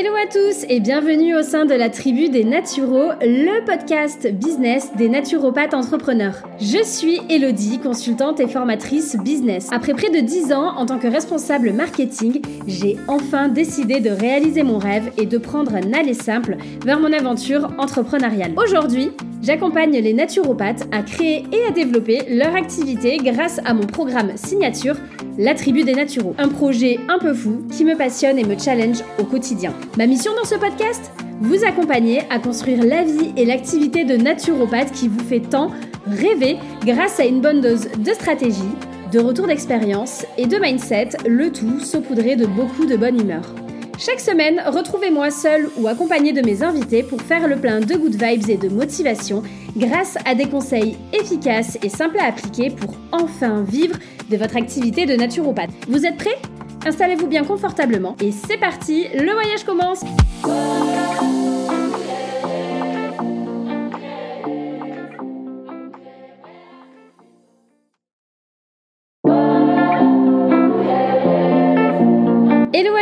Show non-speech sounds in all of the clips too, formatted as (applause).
Ele Hello à tous et bienvenue au sein de la tribu des Naturaux, le podcast business des naturopathes entrepreneurs. Je suis Elodie, consultante et formatrice business. Après près de 10 ans en tant que responsable marketing, j'ai enfin décidé de réaliser mon rêve et de prendre un aller simple vers mon aventure entrepreneuriale. Aujourd'hui, J'accompagne les naturopathes à créer et à développer leur activité grâce à mon programme signature, La Tribu des Naturaux. Un projet un peu fou qui me passionne et me challenge au quotidien. Mission dans ce podcast Vous accompagner à construire la vie et l'activité de naturopathe qui vous fait tant rêver grâce à une bonne dose de stratégie, de retour d'expérience et de mindset, le tout saupoudré de beaucoup de bonne humeur. Chaque semaine, retrouvez-moi seul ou accompagné de mes invités pour faire le plein de good vibes et de motivation grâce à des conseils efficaces et simples à appliquer pour enfin vivre de votre activité de naturopathe. Vous êtes prêts? Installez-vous bien confortablement et c'est parti, le voyage commence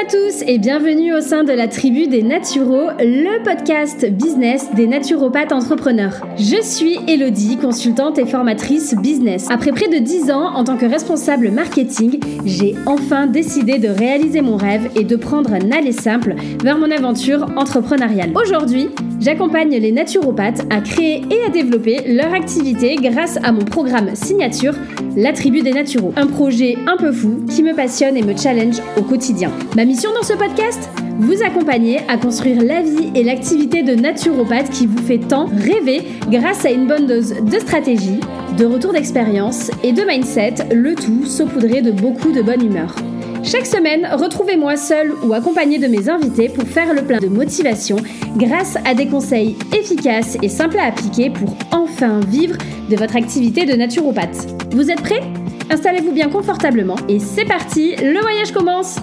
tous et bienvenue au sein de la tribu des Naturaux, le podcast business des naturopathes entrepreneurs. Je suis Elodie, consultante et formatrice business. Après près de 10 ans en tant que responsable marketing, j'ai enfin décidé de réaliser mon rêve et de prendre un aller simple vers mon aventure entrepreneuriale. Aujourd'hui, j'accompagne les naturopathes à créer et à développer leur activité grâce à mon programme signature, La Tribu des Naturaux. Un projet un peu fou qui me passionne et me challenge au quotidien. Ma mission dans ce podcast? Vous accompagner à construire la vie et l'activité de naturopathe qui vous fait tant rêver grâce à une bonne dose de stratégie, de retour d'expérience et de mindset, le tout saupoudré de beaucoup de bonne humeur. Chaque semaine, retrouvez-moi seul ou accompagné de mes invités pour faire le plein de motivation grâce à des conseils efficaces et simples à appliquer pour enfin vivre de votre activité de naturopathe. Vous êtes prêts? Installez-vous bien confortablement et c'est parti, le voyage commence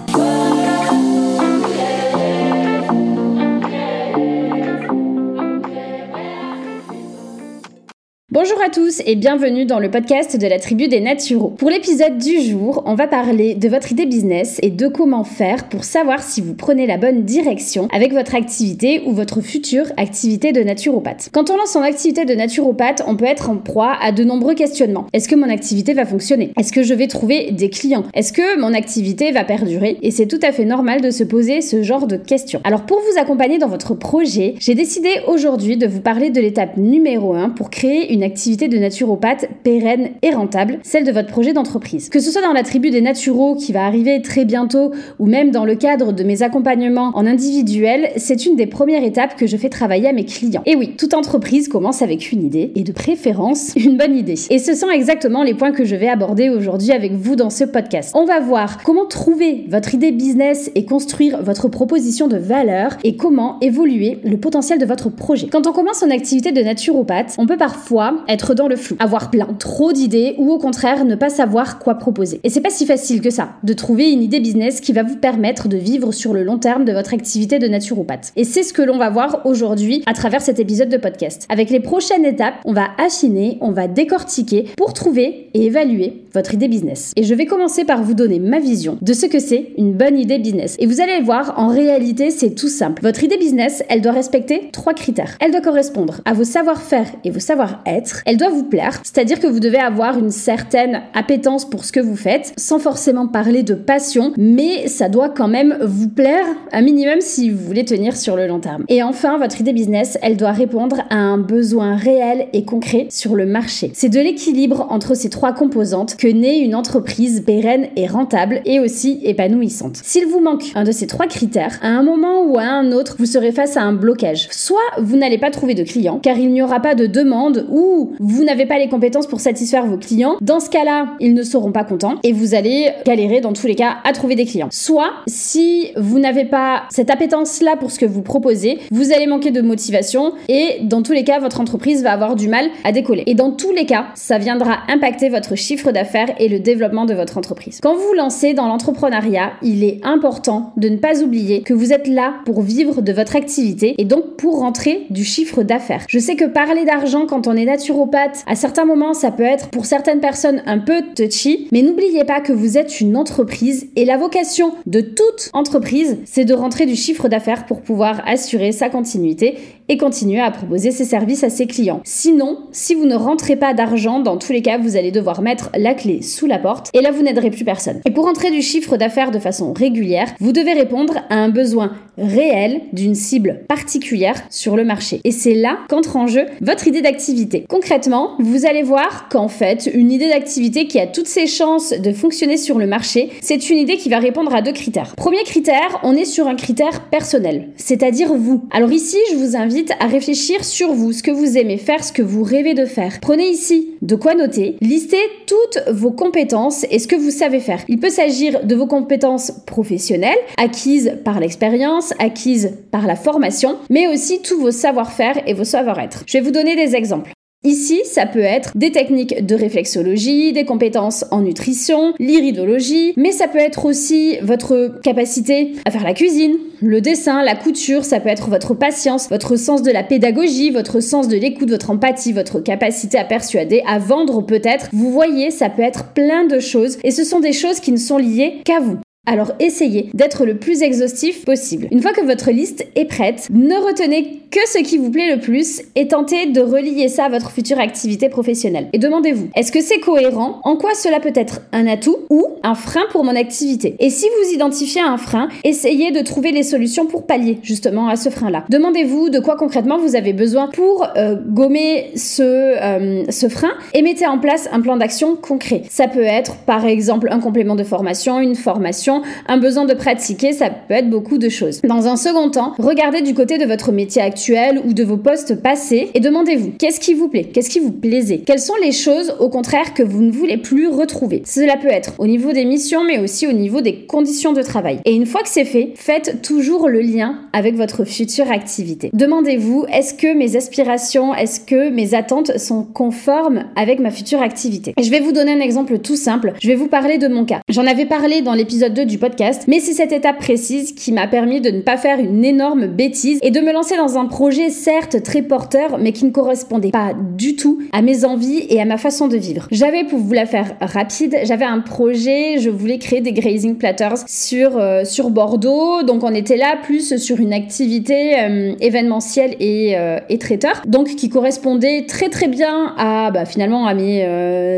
Bonjour à tous et bienvenue dans le podcast de la tribu des naturaux. Pour l'épisode du jour, on va parler de votre idée business et de comment faire pour savoir si vous prenez la bonne direction avec votre activité ou votre future activité de naturopathe. Quand on lance son activité de naturopathe, on peut être en proie à de nombreux questionnements. Est-ce que mon activité va fonctionner? Est-ce que je vais trouver des clients? Est-ce que mon activité va perdurer? Et c'est tout à fait normal de se poser ce genre de questions. Alors pour vous accompagner dans votre projet, j'ai décidé aujourd'hui de vous parler de l'étape numéro 1 pour créer une activité de naturopathe pérenne et rentable, celle de votre projet d'entreprise. Que ce soit dans la tribu des naturaux qui va arriver très bientôt ou même dans le cadre de mes accompagnements en individuel, c'est une des premières étapes que je fais travailler à mes clients. Et oui, toute entreprise commence avec une idée et de préférence une bonne idée. Et ce sont exactement les points que je vais aborder aujourd'hui avec vous dans ce podcast. On va voir comment trouver votre idée business et construire votre proposition de valeur et comment évoluer le potentiel de votre projet. Quand on commence son activité de naturopathe, on peut parfois être dans le flou, avoir plein trop d'idées ou au contraire ne pas savoir quoi proposer. Et c'est pas si facile que ça de trouver une idée business qui va vous permettre de vivre sur le long terme de votre activité de naturopathe. Et c'est ce que l'on va voir aujourd'hui à travers cet épisode de podcast. Avec les prochaines étapes, on va affiner, on va décortiquer pour trouver et évaluer votre idée business. Et je vais commencer par vous donner ma vision de ce que c'est une bonne idée business. Et vous allez voir, en réalité, c'est tout simple. Votre idée business, elle doit respecter trois critères. Elle doit correspondre à vos savoir-faire et vos savoir-être elle doit vous plaire, c'est-à-dire que vous devez avoir une certaine appétence pour ce que vous faites, sans forcément parler de passion, mais ça doit quand même vous plaire un minimum si vous voulez tenir sur le long terme. Et enfin, votre idée business, elle doit répondre à un besoin réel et concret sur le marché. C'est de l'équilibre entre ces trois composantes que naît une entreprise pérenne et rentable et aussi épanouissante. S'il vous manque un de ces trois critères, à un moment ou à un autre, vous serez face à un blocage. Soit vous n'allez pas trouver de clients car il n'y aura pas de demande ou vous n'avez pas les compétences pour satisfaire vos clients, dans ce cas-là, ils ne seront pas contents et vous allez galérer dans tous les cas à trouver des clients. Soit, si vous n'avez pas cette appétence-là pour ce que vous proposez, vous allez manquer de motivation et dans tous les cas, votre entreprise va avoir du mal à décoller. Et dans tous les cas, ça viendra impacter votre chiffre d'affaires et le développement de votre entreprise. Quand vous vous lancez dans l'entrepreneuriat, il est important de ne pas oublier que vous êtes là pour vivre de votre activité et donc pour rentrer du chiffre d'affaires. Je sais que parler d'argent quand on est naturel naturopathe, à certains moments, ça peut être pour certaines personnes un peu touchy, mais n'oubliez pas que vous êtes une entreprise et la vocation de toute entreprise, c'est de rentrer du chiffre d'affaires pour pouvoir assurer sa continuité et continuer à proposer ses services à ses clients. Sinon, si vous ne rentrez pas d'argent, dans tous les cas, vous allez devoir mettre la clé sous la porte et là, vous n'aiderez plus personne. Et pour rentrer du chiffre d'affaires de façon régulière, vous devez répondre à un besoin réel d'une cible particulière sur le marché. Et c'est là qu'entre en jeu votre idée d'activité. Concrètement, vous allez voir qu'en fait, une idée d'activité qui a toutes ses chances de fonctionner sur le marché, c'est une idée qui va répondre à deux critères. Premier critère, on est sur un critère personnel, c'est-à-dire vous. Alors ici, je vous invite à réfléchir sur vous, ce que vous aimez faire, ce que vous rêvez de faire. Prenez ici de quoi noter, listez toutes vos compétences et ce que vous savez faire. Il peut s'agir de vos compétences professionnelles, acquises par l'expérience, acquises par la formation, mais aussi tous vos savoir-faire et vos savoir-être. Je vais vous donner des exemples. Ici, ça peut être des techniques de réflexologie, des compétences en nutrition, l'iridologie, mais ça peut être aussi votre capacité à faire la cuisine, le dessin, la couture, ça peut être votre patience, votre sens de la pédagogie, votre sens de l'écoute, votre empathie, votre capacité à persuader, à vendre peut-être. Vous voyez, ça peut être plein de choses et ce sont des choses qui ne sont liées qu'à vous. Alors essayez d'être le plus exhaustif possible. Une fois que votre liste est prête, ne retenez que ce qui vous plaît le plus et tentez de relier ça à votre future activité professionnelle. Et demandez-vous, est-ce que c'est cohérent? En quoi cela peut être un atout ou un frein pour mon activité? Et si vous identifiez un frein, essayez de trouver les solutions pour pallier justement à ce frein-là. Demandez-vous de quoi concrètement vous avez besoin pour euh, gommer ce, euh, ce frein et mettez en place un plan d'action concret. Ça peut être par exemple un complément de formation, une formation, un besoin de pratiquer, ça peut être beaucoup de choses. Dans un second temps, regardez du côté de votre métier actuel ou de vos postes passés et demandez-vous qu'est-ce qui vous plaît, qu'est-ce qui vous plaisait, quelles sont les choses au contraire que vous ne voulez plus retrouver? Cela peut être au niveau des missions mais aussi au niveau des conditions de travail. Et une fois que c'est fait, faites toujours le lien avec votre future activité. Demandez-vous est-ce que mes aspirations, est-ce que mes attentes sont conformes avec ma future activité? Et je vais vous donner un exemple tout simple. Je vais vous parler de mon cas. J'en avais parlé dans l'épisode 2 du podcast, mais c'est cette étape précise qui m'a permis de ne pas faire une énorme bêtise et de me lancer dans un projet certes très porteur, mais qui ne correspondait pas du tout à mes envies et à ma façon de vivre. J'avais, pour vous la faire rapide, j'avais un projet, je voulais créer des grazing platters sur, euh, sur Bordeaux, donc on était là plus sur une activité euh, événementielle et, euh, et, traiteur, donc qui correspondait très très bien à bah, finalement à mes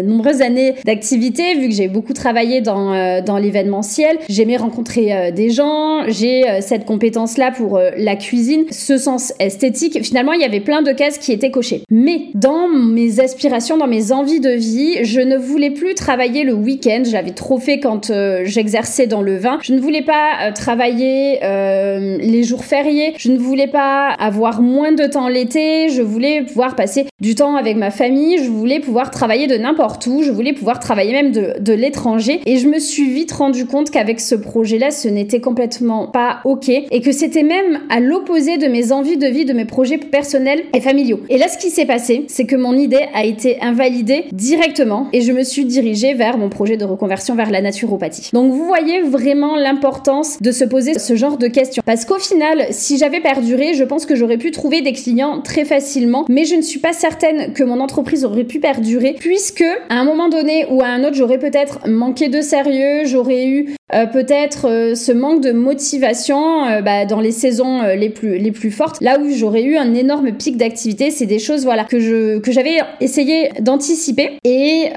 nombreuses années d'activité, vu que j'ai beaucoup travaillé dans, dans l'événementiel, j'aimais rencontrer euh, des gens, j'ai euh, cette compétence-là pour euh, la cuisine, ce sens esthétique. Finalement, il y avait plein de cases qui étaient cochées. Mais dans mes aspirations, dans mes envies de vie, je ne voulais plus travailler le week-end. J'avais trop fait quand j'exerçais dans le vin. Je ne voulais pas travailler les jours fériés. Je ne voulais pas avoir moins de temps l'été. Je voulais pouvoir passer du temps avec ma famille. Je voulais pouvoir travailler de n'importe où. Je voulais pouvoir travailler même de, de l'étranger. Et je me suis vite rendu compte qu'avec avec ce projet-là, ce n'était complètement pas ok et que c'était même à l'opposé de mes envies de vie, de mes projets personnels et familiaux. Et là, ce qui s'est passé, c'est que mon idée a été invalidée directement et je me suis dirigée vers mon projet de reconversion vers la naturopathie. Donc vous voyez vraiment l'importance de se poser ce genre de questions. Parce qu'au final, si j'avais perduré, je pense que j'aurais pu trouver des clients très facilement, mais je ne suis pas certaine que mon entreprise aurait pu perdurer puisque à un moment donné ou à un autre, j'aurais peut-être manqué de sérieux, j'aurais eu euh, peut-être euh, ce manque de motivation euh, bah, dans les saisons les plus les plus fortes, là où j'aurais eu un énorme pic d'activité, c'est des choses voilà que je que j'avais essayé d'anticiper et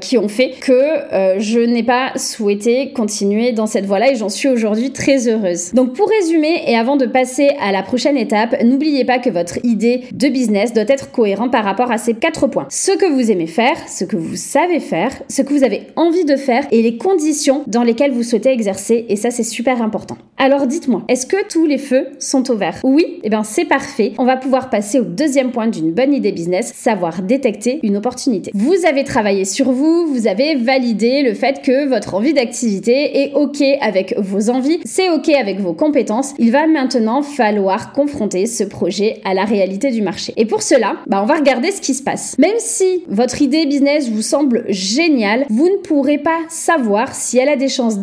qui ont fait que je n'ai pas souhaité continuer dans cette voie-là et j'en suis aujourd'hui très heureuse. Donc pour résumer et avant de passer à la prochaine étape, n'oubliez pas que votre idée de business doit être cohérente par rapport à ces quatre points. Ce que vous aimez faire, ce que vous savez faire, ce que vous avez envie de faire et les conditions dans lesquelles vous souhaitez exercer et ça c'est super important. Alors dites-moi, est-ce que tous les feux sont au vert? Oui, et eh bien c'est parfait. On va pouvoir passer au deuxième point d'une bonne idée business, savoir détecter une opportunité. Vous avez travaillé sur vous, vous avez validé le fait que votre envie d'activité est OK avec vos envies, c'est OK avec vos compétences. Il va maintenant falloir confronter ce projet à la réalité du marché. Et pour cela, bah on va regarder ce qui se passe. Même si votre idée business vous semble géniale, vous ne pourrez pas savoir si elle a des chances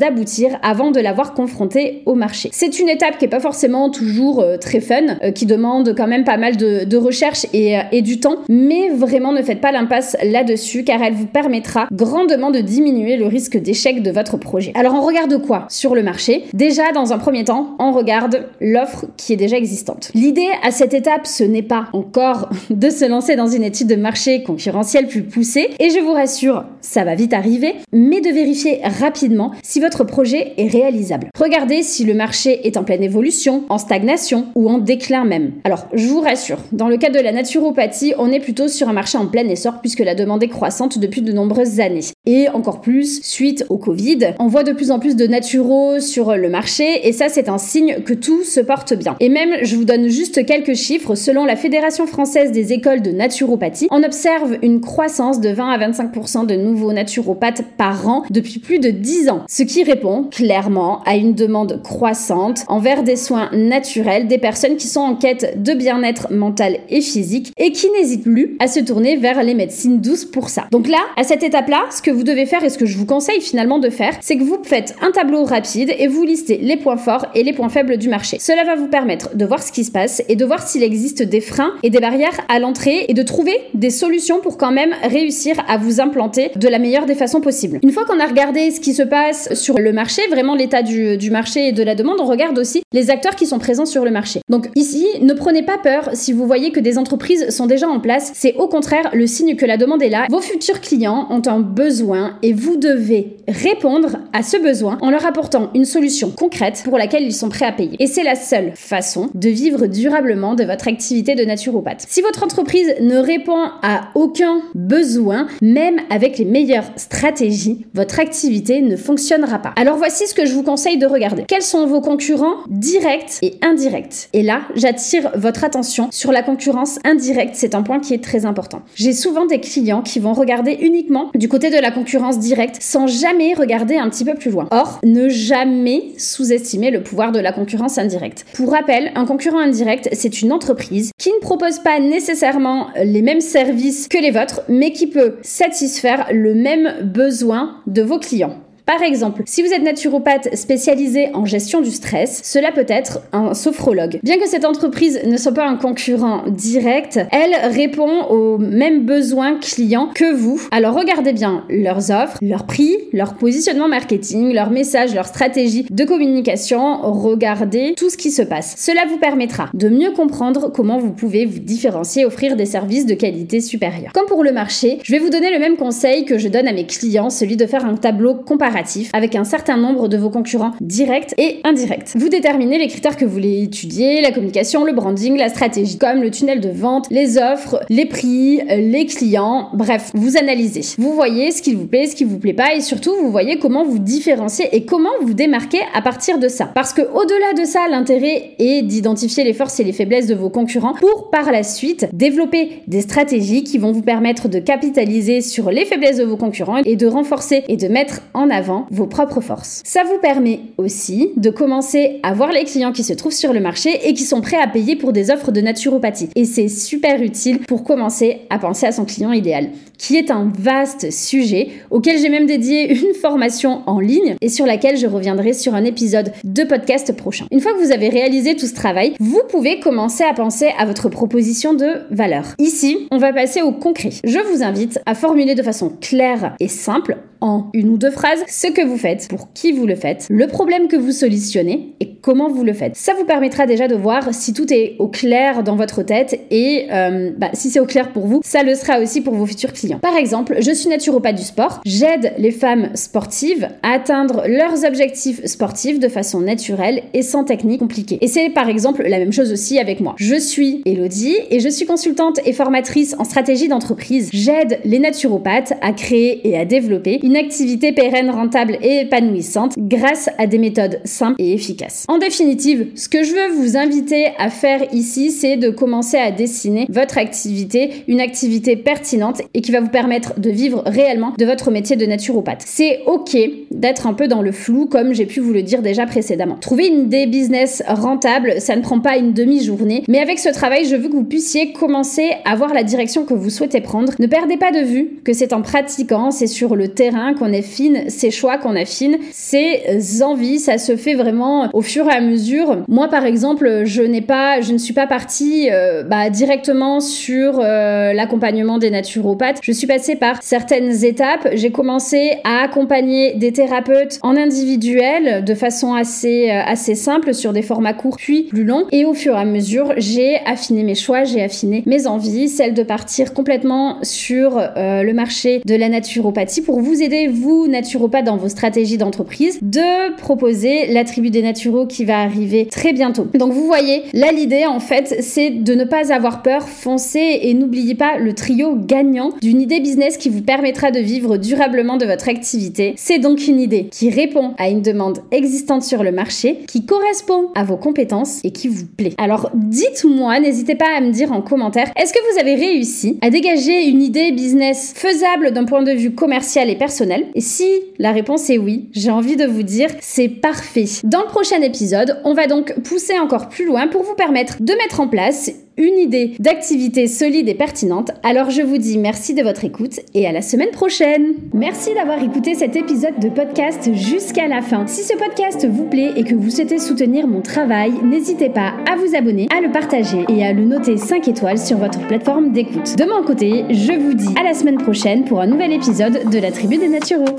avant de l'avoir confronté au marché. C'est une étape qui est pas forcément toujours euh, très fun, euh, qui demande quand même pas mal de, recherche et, euh, et du temps, mais vraiment ne faites pas l'impasse là-dessus car elle vous permettra grandement de diminuer le risque d'échec de votre projet. Alors on regarde quoi sur le marché? Déjà, dans un premier temps, on regarde l'offre qui est déjà existante. L'idée à cette étape, ce n'est pas encore (laughs) de se lancer dans une étude de marché concurrentielle plus poussée, et je vous rassure, ça va vite arriver, mais de vérifier rapidement si votre projet est réalisable. Regardez si le marché est en pleine évolution, en stagnation ou en déclin même. Alors, je vous rassure, dans le cas de la naturopathie, on est plutôt sur un marché en plein essor puisque la demande est croissante depuis de nombreuses années. Et encore plus, suite au Covid, on voit de plus en plus de naturaux sur le marché et ça c'est un signe que tout se porte bien. Et même, je vous donne juste quelques chiffres, selon la Fédération française des écoles de naturopathie, on observe une croissance de 20 à 25% de nouveaux naturopathes par an depuis plus de 10 ans, ce qui répond clairement à une demande croissante envers des soins naturels des personnes qui sont en quête de bien-être mental et physique et qui n'hésitent plus à se tourner vers les médecines douces pour ça. Donc là, à cette étape-là, ce que vous devez faire et ce que je vous conseille finalement de faire, c'est que vous faites un tableau rapide et vous listez les points forts et les points faibles du marché. Cela va vous permettre de voir ce qui se passe et de voir s'il existe des freins et des barrières à l'entrée et de trouver des solutions pour quand même réussir à vous implanter de la meilleure des façons possibles. Une fois qu'on a regardé ce qui se passe sur le marché, vraiment l'état du, du marché et de la demande, on regarde aussi les acteurs qui sont présents sur le marché. Donc ici, ne prenez pas peur si vous voyez que des entreprises sont déjà en place. C'est au contraire le signe que la demande est là. Vos futurs clients ont un besoin et vous devez répondre à ce besoin en leur apportant une solution concrète pour laquelle ils sont prêts à payer. Et c'est la seule façon de vivre durablement de votre activité de naturopathe. Si votre entreprise ne répond à aucun besoin, même avec les meilleures stratégies, votre activité ne fonctionnera pas. Alors voici ce que je vous conseille de regarder. Quels sont vos concurrents directs et indirects? Et là, j'attire votre attention sur la concurrence indirecte. C'est un point qui est très important. J'ai souvent des clients qui vont regarder uniquement du côté de la concurrence directe sans jamais regarder un petit peu plus loin. Or, ne jamais sous-estimer le pouvoir de la concurrence indirecte. Pour rappel, un concurrent indirect, c'est une entreprise qui ne propose pas nécessairement les mêmes services que les vôtres, mais qui peut satisfaire le même besoin de vos clients. Par exemple, si vous êtes naturopathe spécialisé en gestion du stress, cela peut être un sophrologue. Bien que cette entreprise ne soit pas un concurrent direct, elle répond aux mêmes besoins clients que vous. Alors regardez bien leurs offres, leurs prix, leur positionnement marketing, leurs messages, leur stratégie de communication. Regardez tout ce qui se passe. Cela vous permettra de mieux comprendre comment vous pouvez vous différencier et offrir des services de qualité supérieure. Comme pour le marché, je vais vous donner le même conseil que je donne à mes clients, celui de faire un tableau comparatif avec un certain nombre de vos concurrents directs et indirects. Vous déterminez les critères que vous voulez étudier, la communication, le branding, la stratégie, comme le tunnel de vente, les offres, les prix, les clients, bref, vous analysez. Vous voyez ce qui vous plaît, ce qui vous plaît pas et surtout vous voyez comment vous différencier et comment vous démarquer à partir de ça. Parce que au-delà de ça, l'intérêt est d'identifier les forces et les faiblesses de vos concurrents pour par la suite développer des stratégies qui vont vous permettre de capitaliser sur les faiblesses de vos concurrents et de renforcer et de mettre en avant vos propres forces. Ça vous permet aussi de commencer à voir les clients qui se trouvent sur le marché et qui sont prêts à payer pour des offres de naturopathie. Et c'est super utile pour commencer à penser à son client idéal, qui est un vaste sujet auquel j'ai même dédié (laughs) une formation en ligne et sur laquelle je reviendrai sur un épisode de podcast prochain. Une fois que vous avez réalisé tout ce travail, vous pouvez commencer à penser à votre proposition de valeur. Ici, on va passer au concret. Je vous invite à formuler de façon claire et simple en une ou deux phrases ce que vous faites, pour qui vous le faites, le problème que vous solutionnez et comment vous le faites. Ça vous permettra déjà de voir si tout est au clair dans votre tête et euh, bah, si c'est au clair pour vous, ça le sera aussi pour vos futurs clients. Par exemple, je suis naturopathe du sport, j'aide les femmes sportives à atteindre leurs objectifs sportifs de façon naturelle et sans technique compliquée. Et c'est par exemple la même chose aussi avec moi. Je suis Elodie et je suis consultante et formatrice en stratégie d'entreprise. J'aide les naturopathes à créer et à développer une activité pérenne, rentable et épanouissante grâce à des méthodes simples et efficaces. En définitive, ce que je veux vous inviter à faire ici, c'est de commencer à dessiner votre activité, une activité pertinente et qui va vous permettre de vivre réellement de votre métier de naturopathe. C'est ok d'être un peu dans le flou, comme j'ai pu vous le dire déjà précédemment. Trouver une idée business rentable, ça ne prend pas une demi-journée, mais avec ce travail, je veux que vous puissiez commencer à voir la direction que vous souhaitez prendre. Ne perdez pas de vue que c'est en pratiquant, c'est sur le terrain qu'on affine ses choix, qu'on affine ses envies. Ça se fait vraiment au fur à mesure. Moi, par exemple, je n'ai pas, je ne suis pas partie euh, bah, directement sur euh, l'accompagnement des naturopathes. Je suis passée par certaines étapes. J'ai commencé à accompagner des thérapeutes en individuel de façon assez, euh, assez simple sur des formats courts puis plus longs. Et au fur et à mesure, j'ai affiné mes choix, j'ai affiné mes envies, celle de partir complètement sur le marché de la naturopathie pour vous aider, vous, naturopathes, dans vos stratégies d'entreprise, de proposer la tribu des naturaux qui va arriver très bientôt. Donc vous voyez, là l'idée en fait, c'est de ne pas avoir peur, foncez et n'oubliez pas le trio gagnant d'une idée business qui vous permettra de vivre durablement de votre activité. C'est donc une idée qui répond à une demande existante sur le marché, qui correspond à vos compétences et qui vous plaît. Alors dites-moi, n'hésitez pas à me dire en commentaire, est-ce que vous avez réussi à dégager une idée business faisable d'un point de vue commercial et personnel? Et si la réponse est oui, j'ai envie de vous dire, c'est parfait. Dans le prochain épisode, on va donc pousser encore plus loin pour vous permettre de mettre en place une idée d'activité solide et pertinente. Alors je vous dis merci de votre écoute et à la semaine prochaine. Merci d'avoir écouté cet épisode de podcast jusqu'à la fin. Si ce podcast vous plaît et que vous souhaitez soutenir mon travail, n'hésitez pas à vous abonner, à le partager et à le noter 5 étoiles sur votre plateforme d'écoute. De mon côté, je vous dis à la semaine prochaine pour un nouvel épisode de la Tribu des Naturaux.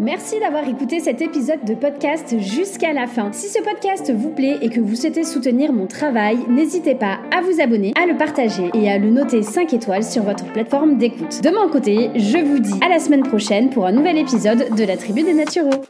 Merci d'avoir écouté cet épisode de podcast jusqu'à la fin. Si ce podcast vous plaît et que vous souhaitez soutenir mon travail, n'hésitez pas à vous abonner, à le partager et à le noter 5 étoiles sur votre plateforme d'écoute. De mon côté, je vous dis à la semaine prochaine pour un nouvel épisode de la Tribu des Naturaux.